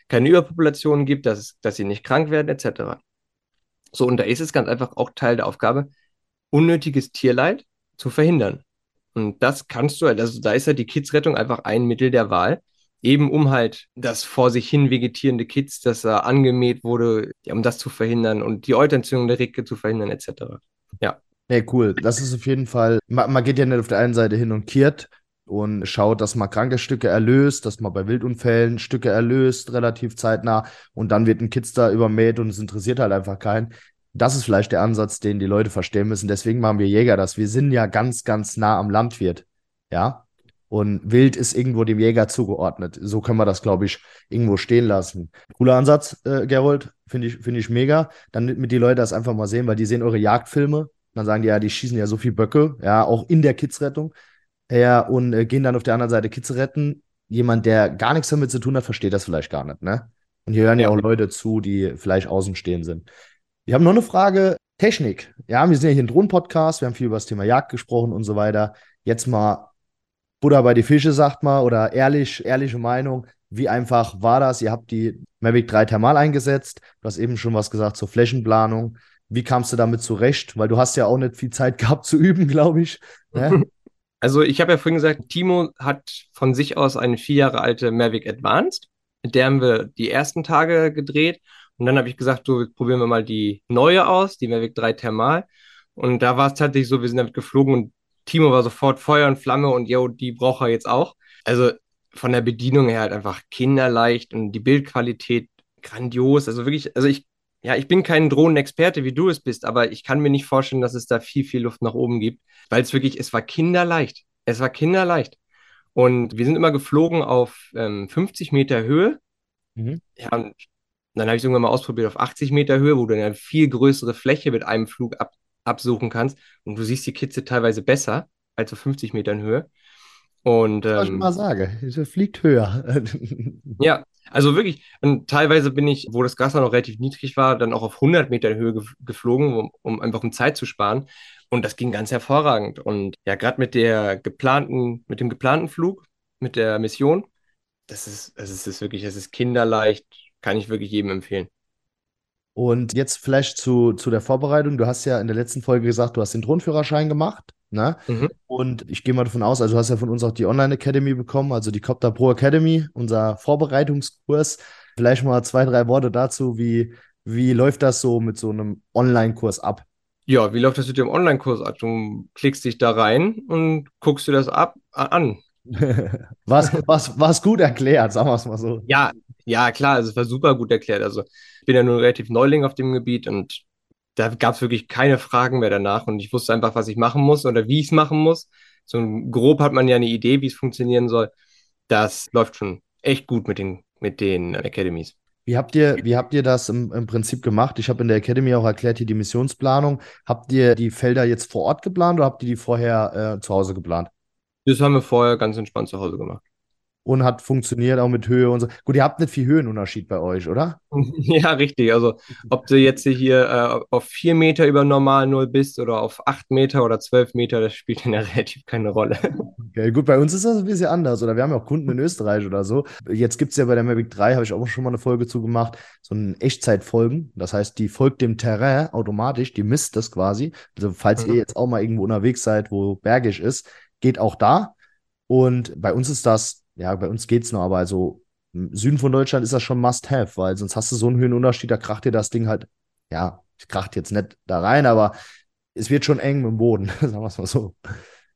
keine Überpopulationen gibt, dass, es, dass sie nicht krank werden, etc. So, und da ist es ganz einfach auch Teil der Aufgabe, unnötiges Tierleid zu verhindern. Und das kannst du, also da ist ja die Kidsrettung einfach ein Mittel der Wahl, eben um halt das vor sich hin vegetierende Kids, das da angemäht wurde, ja, um das zu verhindern und die Euterentzündung der Ricke zu verhindern, etc. Ja. Nee, cool. Das ist auf jeden Fall, man, man geht ja nicht auf der einen Seite hin und kehrt und schaut, dass man kranke Stücke erlöst, dass man bei Wildunfällen Stücke erlöst, relativ zeitnah und dann wird ein Kids da übermäht und es interessiert halt einfach keinen. Das ist vielleicht der Ansatz, den die Leute verstehen müssen. Deswegen machen wir Jäger das. Wir sind ja ganz, ganz nah am Landwirt. Ja. Und Wild ist irgendwo dem Jäger zugeordnet. So können wir das, glaube ich, irgendwo stehen lassen. Cooler Ansatz, äh, Gerold. Finde ich, finde ich mega. Dann mit die Leute das einfach mal sehen, weil die sehen eure Jagdfilme dann sagen die, ja, die schießen ja so viel Böcke, ja, auch in der Kidsrettung. Ja, und äh, gehen dann auf der anderen Seite Kids retten. Jemand, der gar nichts damit zu tun hat, versteht das vielleicht gar nicht, ne? Und hier hören ja, ja auch Leute zu, die vielleicht außenstehend sind. Wir haben noch eine Frage. Technik. Ja, wir sind ja hier ein Drohnen-Podcast, wir haben viel über das Thema Jagd gesprochen und so weiter. Jetzt mal Buddha bei die Fische, sagt mal, oder ehrlich, ehrliche Meinung. Wie einfach war das? Ihr habt die Mavic 3 Thermal eingesetzt. Du hast eben schon was gesagt zur Flächenplanung. Wie kamst du damit zurecht? Weil du hast ja auch nicht viel Zeit gehabt zu üben, glaube ich. Ne? Also ich habe ja vorhin gesagt, Timo hat von sich aus eine vier Jahre alte Mavic Advanced. Mit der haben wir die ersten Tage gedreht. Und dann habe ich gesagt, du probieren wir mal die neue aus, die Mavic 3 Thermal. Und da war es tatsächlich so, wir sind damit geflogen und Timo war sofort Feuer und Flamme und yo, die braucht er jetzt auch. Also von der Bedienung her halt einfach kinderleicht und die Bildqualität grandios. Also wirklich, also ich ja, ich bin kein Drohnenexperte, wie du es bist, aber ich kann mir nicht vorstellen, dass es da viel, viel Luft nach oben gibt, weil es wirklich, es war kinderleicht. Es war kinderleicht. Und wir sind immer geflogen auf ähm, 50 Meter Höhe. Mhm. Ja, und dann habe ich es irgendwann mal ausprobiert auf 80 Meter Höhe, wo du eine viel größere Fläche mit einem Flug ab, absuchen kannst. Und du siehst die Kitze teilweise besser als auf 50 Metern Höhe. Und, ähm, Was ich mal sage, es fliegt höher. ja, also wirklich, und teilweise bin ich, wo das Gas noch relativ niedrig war, dann auch auf 100 Meter Höhe ge geflogen, um, um einfach um Zeit zu sparen. Und das ging ganz hervorragend. Und ja, gerade mit der geplanten, mit dem geplanten Flug, mit der Mission, das ist, das ist, das ist wirklich, das ist kinderleicht, kann ich wirklich jedem empfehlen. Und jetzt vielleicht zu, zu der Vorbereitung. Du hast ja in der letzten Folge gesagt, du hast den Drohnenführerschein gemacht. Ne? Mhm. Und ich gehe mal davon aus, also du hast ja von uns auch die Online Academy bekommen, also die Copter Pro Academy, unser Vorbereitungskurs. Vielleicht mal zwei, drei Worte dazu, wie, wie läuft das so mit so einem Online-Kurs ab? Ja, wie läuft das mit dem Online-Kurs ab? Du klickst dich da rein und guckst dir das ab an. was, was, was gut erklärt, sagen wir es mal so. Ja, ja, klar, also es war super gut erklärt. Also ich bin ja nur relativ Neuling auf dem Gebiet und da gab es wirklich keine Fragen mehr danach und ich wusste einfach, was ich machen muss oder wie ich es machen muss. So grob hat man ja eine Idee, wie es funktionieren soll. Das läuft schon echt gut mit den, mit den Academies. Wie habt ihr, wie habt ihr das im, im Prinzip gemacht? Ich habe in der Academy auch erklärt, hier die Missionsplanung. Habt ihr die Felder jetzt vor Ort geplant oder habt ihr die vorher äh, zu Hause geplant? Das haben wir vorher ganz entspannt zu Hause gemacht und hat funktioniert auch mit Höhe und so. Gut, ihr habt nicht viel Höhenunterschied bei euch, oder? Ja, richtig. Also, ob du jetzt hier äh, auf vier Meter über normal Null bist oder auf acht Meter oder zwölf Meter, das spielt ja relativ keine Rolle. Okay, gut, bei uns ist das ein bisschen anders. Oder wir haben ja auch Kunden in Österreich oder so. Jetzt gibt es ja bei der Mavic 3, habe ich auch schon mal eine Folge zugemacht, so ein Echtzeitfolgen. Das heißt, die folgt dem Terrain automatisch, die misst das quasi. Also, falls mhm. ihr jetzt auch mal irgendwo unterwegs seid, wo bergig ist, geht auch da. Und bei uns ist das ja, bei uns geht's noch, aber also im Süden von Deutschland ist das schon Must-Have, weil sonst hast du so einen Höhenunterschied, da kracht dir das Ding halt, ja, kracht jetzt nicht da rein, aber es wird schon eng im Boden, sagen wir es mal so.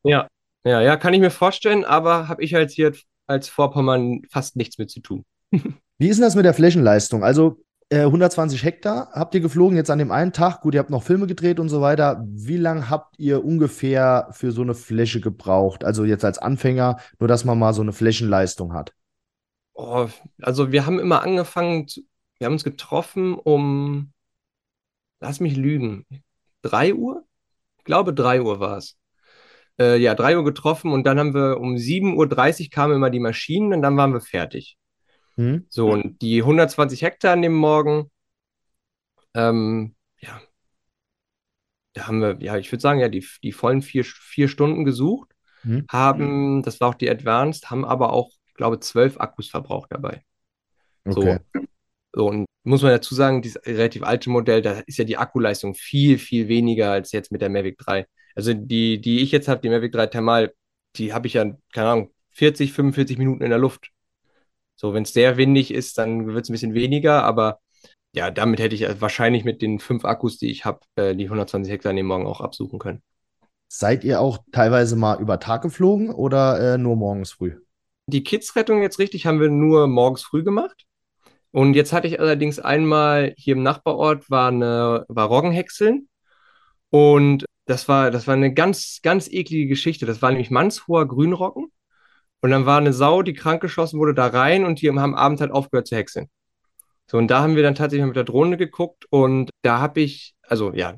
Ja, ja, ja, kann ich mir vorstellen, aber habe ich halt hier als Vorpommern fast nichts mit zu tun. Wie ist denn das mit der Flächenleistung? Also 120 äh, Hektar habt ihr geflogen jetzt an dem einen Tag. Gut, ihr habt noch Filme gedreht und so weiter. Wie lange habt ihr ungefähr für so eine Fläche gebraucht? Also jetzt als Anfänger, nur dass man mal so eine Flächenleistung hat. Oh, also wir haben immer angefangen, wir haben uns getroffen um, lass mich lügen, 3 Uhr? Ich glaube, 3 Uhr war es. Äh, ja, 3 Uhr getroffen und dann haben wir um 7.30 Uhr kamen immer die Maschinen und dann waren wir fertig. Mhm. So, und die 120 Hektar an dem Morgen, ähm, ja, da haben wir, ja, ich würde sagen, ja, die, die vollen vier, vier Stunden gesucht, mhm. haben, das war auch die Advanced, haben aber auch, glaube zwölf Akkus verbraucht dabei. Okay. So, so, und muss man dazu sagen, dieses relativ alte Modell, da ist ja die Akkuleistung viel, viel weniger als jetzt mit der Mavic 3. Also die, die ich jetzt habe, die Mavic 3 Thermal, die habe ich ja, keine Ahnung, 40, 45 Minuten in der Luft. So, wenn es sehr windig ist, dann wird es ein bisschen weniger, aber ja, damit hätte ich wahrscheinlich mit den fünf Akkus, die ich habe, äh, die 120 Hektar an dem Morgen auch absuchen können. Seid ihr auch teilweise mal über Tag geflogen oder äh, nur morgens früh? Die Kids-Rettung jetzt richtig haben wir nur morgens früh gemacht. Und jetzt hatte ich allerdings einmal hier im Nachbarort war eine war Roggenhäckseln und das war das war eine ganz ganz eklige Geschichte. Das war nämlich mannshoher Grünroggen und dann war eine Sau, die krank geschossen wurde, da rein und die haben abends halt aufgehört zu häckseln. So, und da haben wir dann tatsächlich mit der Drohne geguckt und da habe ich, also ja,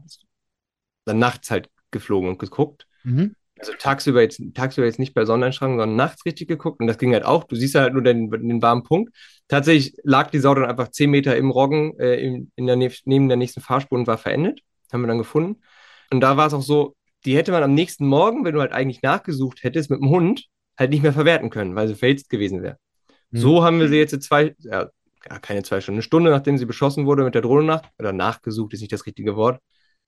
dann nachts halt geflogen und geguckt. Mhm. Also tagsüber jetzt, tagsüber jetzt nicht bei Sonneneinstrahlung, sondern nachts richtig geguckt und das ging halt auch. Du siehst halt nur den, den warmen Punkt. Tatsächlich lag die Sau dann einfach zehn Meter im Roggen äh, in, in der, neben der nächsten Fahrspur und war verendet. Haben wir dann gefunden. Und da war es auch so, die hätte man am nächsten Morgen, wenn du halt eigentlich nachgesucht hättest mit dem Hund, halt nicht mehr verwerten können, weil sie verhitzt gewesen wäre. Mhm. So haben wir sie jetzt zwei, ja, keine zwei Stunden, eine Stunde, nachdem sie beschossen wurde mit der Drohne nach, oder nachgesucht, ist nicht das richtige Wort,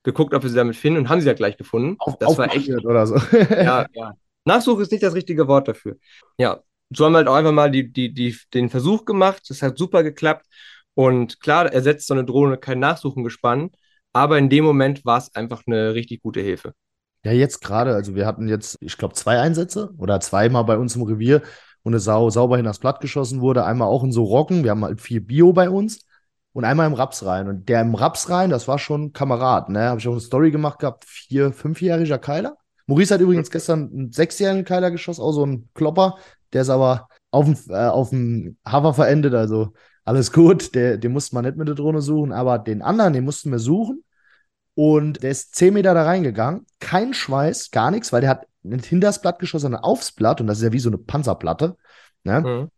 geguckt, ob wir sie damit finden und haben sie ja gleich gefunden. Auf, das war echt. Oder so. ja, ja. Nachsuche ist nicht das richtige Wort dafür. Ja, so haben wir halt auch einfach mal die, die, die, den Versuch gemacht. Das hat super geklappt. Und klar, ersetzt so eine Drohne kein Nachsuchengespann, aber in dem Moment war es einfach eine richtig gute Hilfe. Ja, jetzt gerade, also wir hatten jetzt, ich glaube, zwei Einsätze oder zweimal bei uns im Revier, wo eine Sau sauber hin das Blatt geschossen wurde. Einmal auch in so Roggen. Wir haben halt viel Bio bei uns. und einmal im Raps rein. Und der im Raps rein, das war schon Kamerad, ne? Habe ich auch eine Story gemacht gehabt, vier, fünfjähriger Keiler. Maurice hat übrigens gestern einen sechsjährigen Keiler geschossen, auch so ein Klopper. Der ist aber auf dem, äh, auf dem Hover verendet, also alles gut. Der, den musste man nicht mit der Drohne suchen, aber den anderen, den mussten wir suchen. Und der ist zehn Meter da reingegangen, kein Schweiß, gar nichts, weil der hat nicht hinter das Blatt geschossen, sondern aufs Blatt und das ist ja wie so eine Panzerplatte. Ne? Mhm.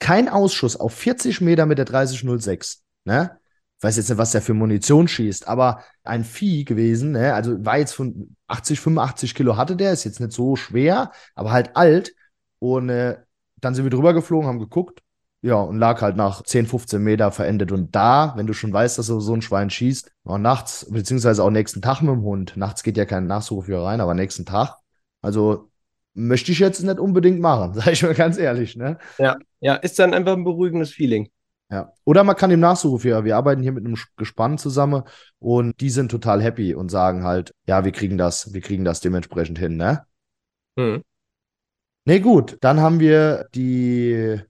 Kein Ausschuss auf 40 Meter mit der 3006. Ne? Ich weiß jetzt nicht, was der für Munition schießt, aber ein Vieh gewesen, ne? also war jetzt von 80, 85 Kilo hatte der, ist jetzt nicht so schwer, aber halt alt. Und äh, dann sind wir drüber geflogen, haben geguckt, ja, und lag halt nach 10, 15 Meter verendet. Und da, wenn du schon weißt, dass du so ein Schwein schießt, auch nachts, beziehungsweise auch nächsten Tag mit dem Hund, nachts geht ja kein Nachsuchführer rein, aber nächsten Tag, also möchte ich jetzt nicht unbedingt machen, sage ich mal ganz ehrlich, ne? Ja, ja, ist dann einfach ein beruhigendes Feeling. Ja. Oder man kann dem Nachsuchführer, wir arbeiten hier mit einem Gespann zusammen und die sind total happy und sagen halt, ja, wir kriegen das, wir kriegen das dementsprechend hin, ne? Hm. Nee, gut, dann haben wir die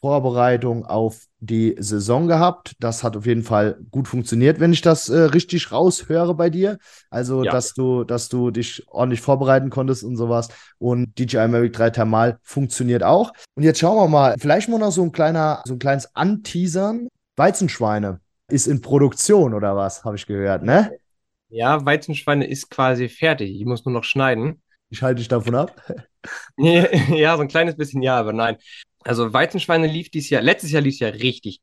Vorbereitung auf die Saison gehabt. Das hat auf jeden Fall gut funktioniert, wenn ich das äh, richtig raushöre bei dir. Also, ja. dass du, dass du dich ordentlich vorbereiten konntest und sowas. Und DJI Mavic 3 Thermal funktioniert auch. Und jetzt schauen wir mal, vielleicht mal noch so ein kleiner, so ein kleines Anteasern. Weizenschweine ist in Produktion oder was, habe ich gehört, ne? Ja, Weizenschweine ist quasi fertig. Ich muss nur noch schneiden. Ich halte dich davon ab. ja, so ein kleines bisschen ja, aber nein. Also Weizenschweine lief dieses Jahr, letztes Jahr lief es ja richtig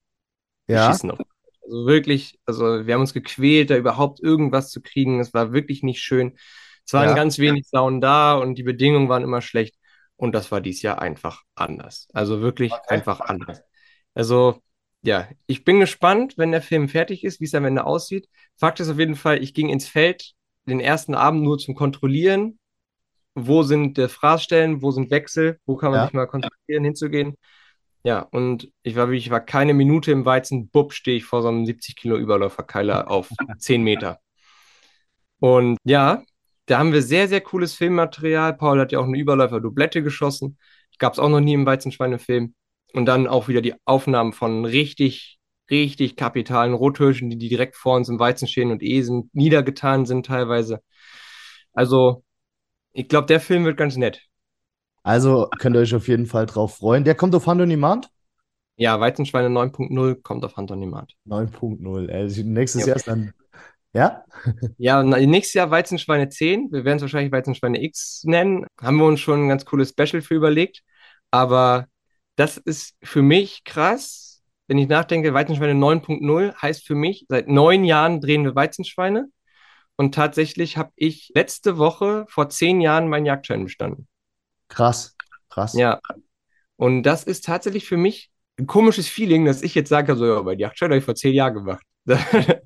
ja. beschissen auf. Also wirklich, also wir haben uns gequält, da überhaupt irgendwas zu kriegen. Es war wirklich nicht schön. Es waren ja. ganz wenig Sauen da und die Bedingungen waren immer schlecht. Und das war dieses Jahr einfach anders. Also wirklich okay. einfach anders. Also ja, ich bin gespannt, wenn der Film fertig ist, wie es am Ende aussieht. Fakt ist auf jeden Fall, ich ging ins Feld den ersten Abend nur zum Kontrollieren, wo sind der Fraßstellen, wo sind Wechsel, wo kann man ja. sich mal konzentrieren, hinzugehen. Ja, und ich war wirklich, ich war keine Minute im Weizen, bupp, stehe ich vor so einem 70 Kilo Überläuferkeiler auf 10 Meter. Und ja, da haben wir sehr, sehr cooles Filmmaterial. Paul hat ja auch eine Überläufer-Dublette geschossen. Gab es auch noch nie im Weizenschweinefilm. Und dann auch wieder die Aufnahmen von richtig, richtig kapitalen Rothirschen, die direkt vor uns im Weizen stehen und eh sind, niedergetan sind teilweise. Also ich glaube, der Film wird ganz nett. Also könnt ihr euch auf jeden Fall drauf freuen. Der kommt auf Hand on Demand? Ja, Weizenschweine 9.0 kommt auf Hand on Demand. 9.0. Also nächstes ja. Jahr ist dann. Ja? ja, nächstes Jahr Weizenschweine 10. Wir werden es wahrscheinlich Weizenschweine X nennen. Haben wir uns schon ein ganz cooles Special für überlegt. Aber das ist für mich krass. Wenn ich nachdenke, Weizenschweine 9.0 heißt für mich, seit neun Jahren drehen wir Weizenschweine. Und tatsächlich habe ich letzte Woche vor zehn Jahren meinen Jagdschein bestanden. Krass, krass. Ja. Und das ist tatsächlich für mich ein komisches Feeling, dass ich jetzt sage, so, ja, mein Jagdschein habe ich vor zehn Jahren gemacht.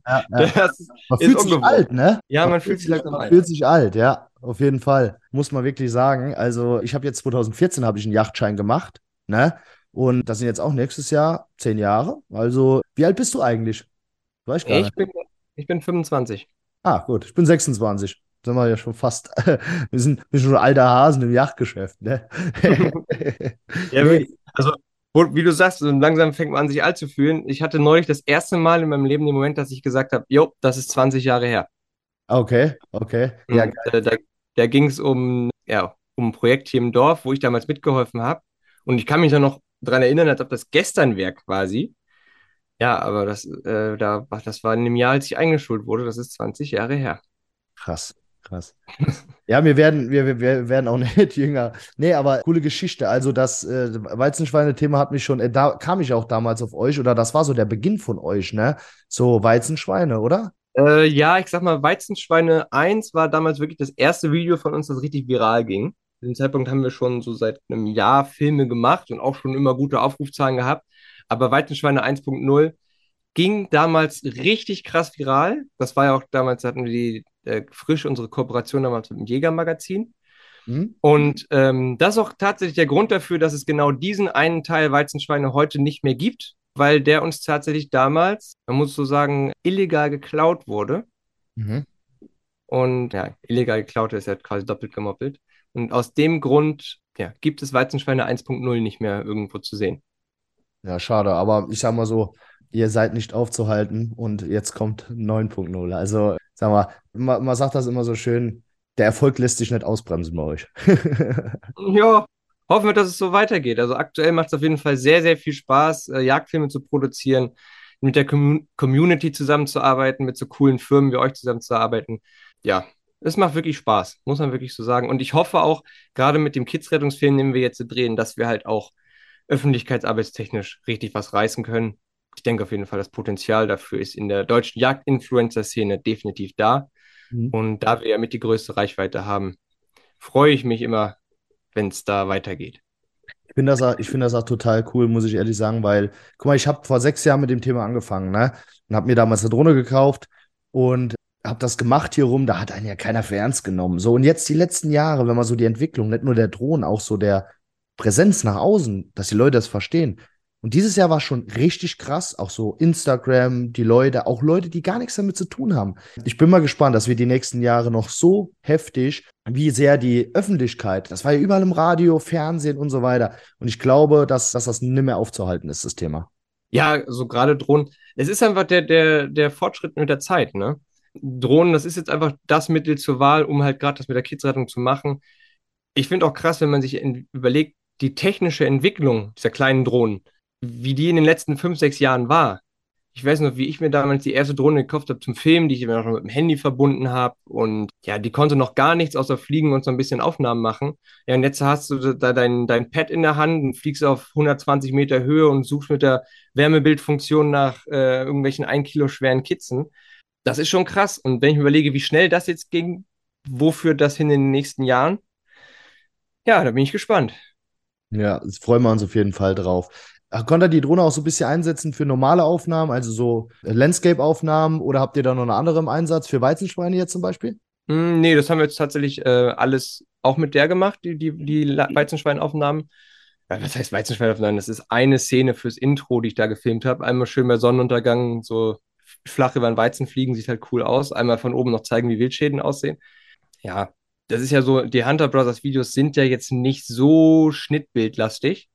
Ja, ja. man fühlt sich alt, ne? Ja, man, man fühlt sich langsam alt. Man fühlt sich alt, ja, auf jeden Fall. Muss man wirklich sagen. Also, ich habe jetzt 2014 habe ich einen Yachtschein gemacht, ne? Und das sind jetzt auch nächstes Jahr zehn Jahre. Also, wie alt bist du eigentlich? Weiß ich gar nicht. Bin, ich bin 25. Ah, gut, ich bin 26. Sind wir ja schon fast, wir sind, wir sind schon alter Hasen im Yachtgeschäft, ne? ja, also, wie du sagst, langsam fängt man an, sich alt zu fühlen. Ich hatte neulich das erste Mal in meinem Leben den Moment, dass ich gesagt habe, jo, das ist 20 Jahre her. Okay, okay. Ja, Und, äh, da, da ging es um, ja, um ein Projekt hier im Dorf, wo ich damals mitgeholfen habe. Und ich kann mich da noch dran erinnern, als ob das gestern wäre quasi. Ja, aber das, äh, da, das war in dem Jahr, als ich eingeschult wurde. Das ist 20 Jahre her. Krass, krass. ja, wir werden, wir, wir werden auch nicht jünger. Nee, aber coole Geschichte. Also das äh, Weizenschweine-Thema hat mich schon, äh, da kam ich auch damals auf euch oder das war so der Beginn von euch, ne? So Weizenschweine, oder? Äh, ja, ich sag mal, Weizenschweine 1 war damals wirklich das erste Video von uns, das richtig viral ging. Zu dem Zeitpunkt haben wir schon so seit einem Jahr Filme gemacht und auch schon immer gute Aufrufzahlen gehabt. Aber Weizenschweine 1.0 ging damals richtig krass viral. Das war ja auch damals, hatten wir die äh, frisch unsere Kooperation damals mit dem Jägermagazin. Mhm. Und ähm, das ist auch tatsächlich der Grund dafür, dass es genau diesen einen Teil Weizenschweine heute nicht mehr gibt, weil der uns tatsächlich damals, man muss so sagen, illegal geklaut wurde. Mhm. Und ja, illegal geklaut ist ja quasi doppelt gemoppelt. Und aus dem Grund ja, gibt es Weizenschweine 1.0 nicht mehr irgendwo zu sehen. Ja, schade, aber ich sag mal so, ihr seid nicht aufzuhalten und jetzt kommt 9.0. Also, sag mal, man, man sagt das immer so schön, der Erfolg lässt sich nicht ausbremsen bei euch. ja, hoffen wir, dass es so weitergeht. Also aktuell macht es auf jeden Fall sehr, sehr viel Spaß, äh, Jagdfilme zu produzieren, mit der Com Community zusammenzuarbeiten, mit so coolen Firmen wie euch zusammenzuarbeiten. Ja, es macht wirklich Spaß, muss man wirklich so sagen. Und ich hoffe auch, gerade mit dem Kids-Rettungsfilm, den wir jetzt drehen, dass wir halt auch öffentlichkeitsarbeitstechnisch richtig was reißen können. Ich denke auf jeden Fall, das Potenzial dafür ist in der deutschen Jagd-Influencer-Szene definitiv da. Mhm. Und da wir ja mit die größte Reichweite haben, freue ich mich immer, wenn es da weitergeht. Ich finde das, auch, find das auch total cool, muss ich ehrlich sagen, weil, guck mal, ich habe vor sechs Jahren mit dem Thema angefangen, ne? Und habe mir damals eine Drohne gekauft und habe das gemacht hier rum, da hat einen ja keiner für ernst genommen. So, und jetzt die letzten Jahre, wenn man so die Entwicklung, nicht nur der Drohnen, auch so der Präsenz nach außen, dass die Leute das verstehen. Und dieses Jahr war schon richtig krass, auch so Instagram, die Leute, auch Leute, die gar nichts damit zu tun haben. Ich bin mal gespannt, dass wir die nächsten Jahre noch so heftig, wie sehr die Öffentlichkeit, das war ja überall im Radio, Fernsehen und so weiter. Und ich glaube, dass, dass das nicht mehr aufzuhalten ist, das Thema. Ja, so gerade Drohnen. Es ist einfach der, der, der Fortschritt mit der Zeit, ne? Drohnen, das ist jetzt einfach das Mittel zur Wahl, um halt gerade das mit der Kidsrettung zu machen. Ich finde auch krass, wenn man sich überlegt, die technische Entwicklung dieser kleinen Drohnen, wie die in den letzten fünf, sechs Jahren war. Ich weiß noch, wie ich mir damals die erste Drohne gekauft habe zum Filmen, die ich mir noch mit dem Handy verbunden habe. Und ja, die konnte noch gar nichts außer fliegen und so ein bisschen Aufnahmen machen. Ja, und jetzt hast du da dein, dein Pad in der Hand und fliegst auf 120 Meter Höhe und suchst mit der Wärmebildfunktion nach äh, irgendwelchen ein Kilo schweren Kitzen das ist schon krass. Und wenn ich mir überlege, wie schnell das jetzt ging, wofür das hin in den nächsten Jahren, ja, da bin ich gespannt. Ja, das freuen wir uns auf jeden Fall drauf. Konnte ihr die Drohne auch so ein bisschen einsetzen für normale Aufnahmen, also so Landscape-Aufnahmen oder habt ihr da noch eine andere im Einsatz für Weizenschweine jetzt zum Beispiel? Mm, nee, das haben wir jetzt tatsächlich äh, alles auch mit der gemacht, die, die, die Weizenschweinaufnahmen. Ja, was heißt Weizenschweinaufnahmen? Das ist eine Szene fürs Intro, die ich da gefilmt habe. Einmal schön bei Sonnenuntergang, so flach über den Weizen fliegen, sieht halt cool aus. Einmal von oben noch zeigen, wie Wildschäden aussehen. Ja, das ist ja so, die Hunter Brothers Videos sind ja jetzt nicht so schnittbildlastig.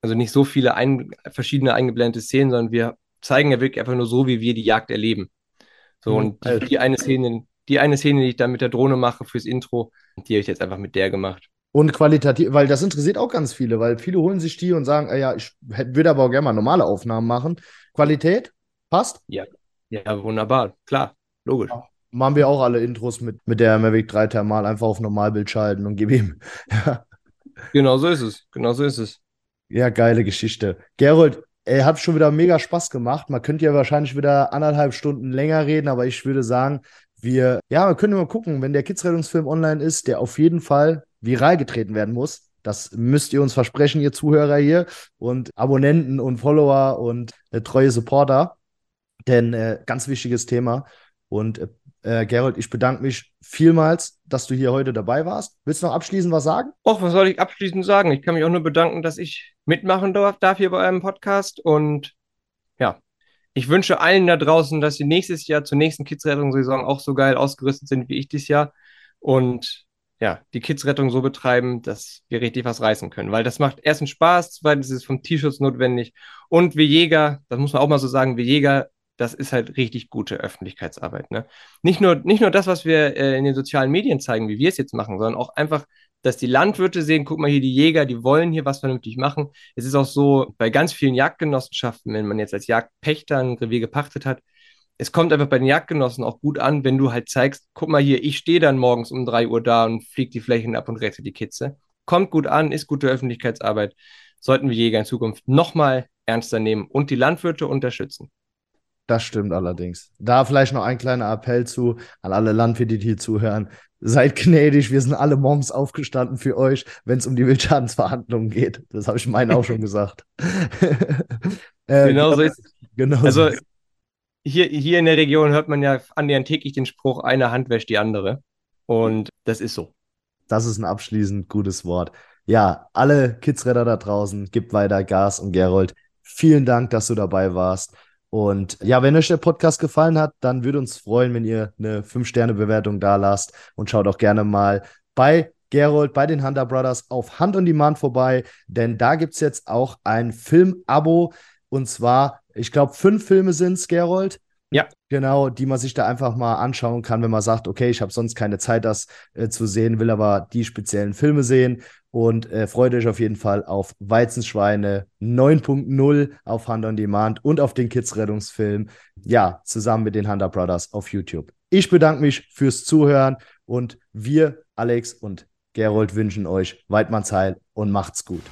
Also nicht so viele ein, verschiedene eingeblendete Szenen, sondern wir zeigen ja wirklich einfach nur so, wie wir die Jagd erleben. So, mhm. und die, die, eine Szene, die eine Szene, die ich dann mit der Drohne mache fürs Intro, die habe ich jetzt einfach mit der gemacht. Und qualitativ, weil das interessiert auch ganz viele, weil viele holen sich die und sagen, ah ja, ich würde aber auch gerne mal normale Aufnahmen machen. Qualität? Passt? Ja, ja wunderbar. Klar, logisch. Ja. Machen wir auch alle Intros mit, mit der Mavic 3 Thermal einfach auf Normalbild schalten und gib ihm. Genau so ist es. Genau so ist es. Ja, geile Geschichte. Gerold, ey, hat schon wieder mega Spaß gemacht. Man könnte ja wahrscheinlich wieder anderthalb Stunden länger reden, aber ich würde sagen, wir, ja, wir können mal gucken, wenn der Kids-Rettungsfilm online ist, der auf jeden Fall viral getreten werden muss. Das müsst ihr uns versprechen, ihr Zuhörer hier und Abonnenten und Follower und äh, treue Supporter. Denn äh, ganz wichtiges Thema. Und äh, äh, Gerold, ich bedanke mich vielmals, dass du hier heute dabei warst. Willst du noch abschließend was sagen? Och, was soll ich abschließend sagen? Ich kann mich auch nur bedanken, dass ich mitmachen darf, darf hier bei einem Podcast. Und ja, ich wünsche allen da draußen, dass sie nächstes Jahr zur nächsten Kids-Rettungssaison auch so geil ausgerüstet sind wie ich dieses Jahr. Und ja, die Kids-Rettung so betreiben, dass wir richtig was reißen können. Weil das macht erstens Spaß, zweitens ist es vom T-Shirts notwendig. Und wir Jäger, das muss man auch mal so sagen, wir Jäger das ist halt richtig gute Öffentlichkeitsarbeit. Ne? Nicht, nur, nicht nur das, was wir äh, in den sozialen Medien zeigen, wie wir es jetzt machen, sondern auch einfach, dass die Landwirte sehen, guck mal hier, die Jäger, die wollen hier was vernünftig machen. Es ist auch so, bei ganz vielen Jagdgenossenschaften, wenn man jetzt als Jagdpächter ein Revier gepachtet hat, es kommt einfach bei den Jagdgenossen auch gut an, wenn du halt zeigst, guck mal hier, ich stehe dann morgens um drei Uhr da und fliege die Flächen ab und rette die Kitze. Kommt gut an, ist gute Öffentlichkeitsarbeit. Sollten wir Jäger in Zukunft nochmal ernster nehmen und die Landwirte unterstützen. Das stimmt allerdings. Da vielleicht noch ein kleiner Appell zu an alle Landwirte, die hier zuhören. Seid gnädig, wir sind alle Moms aufgestanden für euch, wenn es um die Wildschadensverhandlungen geht. Das habe ich meinen auch schon gesagt. äh, genau so ist es. Genau also hier, hier in der Region hört man ja annähernd täglich den Spruch, eine Hand wäscht die andere. Und das ist so. Das ist ein abschließend gutes Wort. Ja, alle Kidsräder da draußen, gibt weiter Gas und Gerold. Vielen Dank, dass du dabei warst. Und ja, wenn euch der Podcast gefallen hat, dann würde uns freuen, wenn ihr eine 5-Sterne-Bewertung da lasst und schaut auch gerne mal bei Gerold, bei den Hunter Brothers auf Hand on Demand vorbei, denn da gibt es jetzt auch ein Film-Abo. Und zwar, ich glaube, fünf Filme sind es, Gerold. Ja. Genau, die man sich da einfach mal anschauen kann, wenn man sagt, okay, ich habe sonst keine Zeit, das äh, zu sehen, will aber die speziellen Filme sehen. Und äh, freut euch auf jeden Fall auf Weizenschweine 9.0 auf Hand on Demand und auf den Kids-Rettungsfilm. Ja, zusammen mit den Hunter Brothers auf YouTube. Ich bedanke mich fürs Zuhören und wir, Alex und Gerold, wünschen euch Weidmannsheil und macht's gut.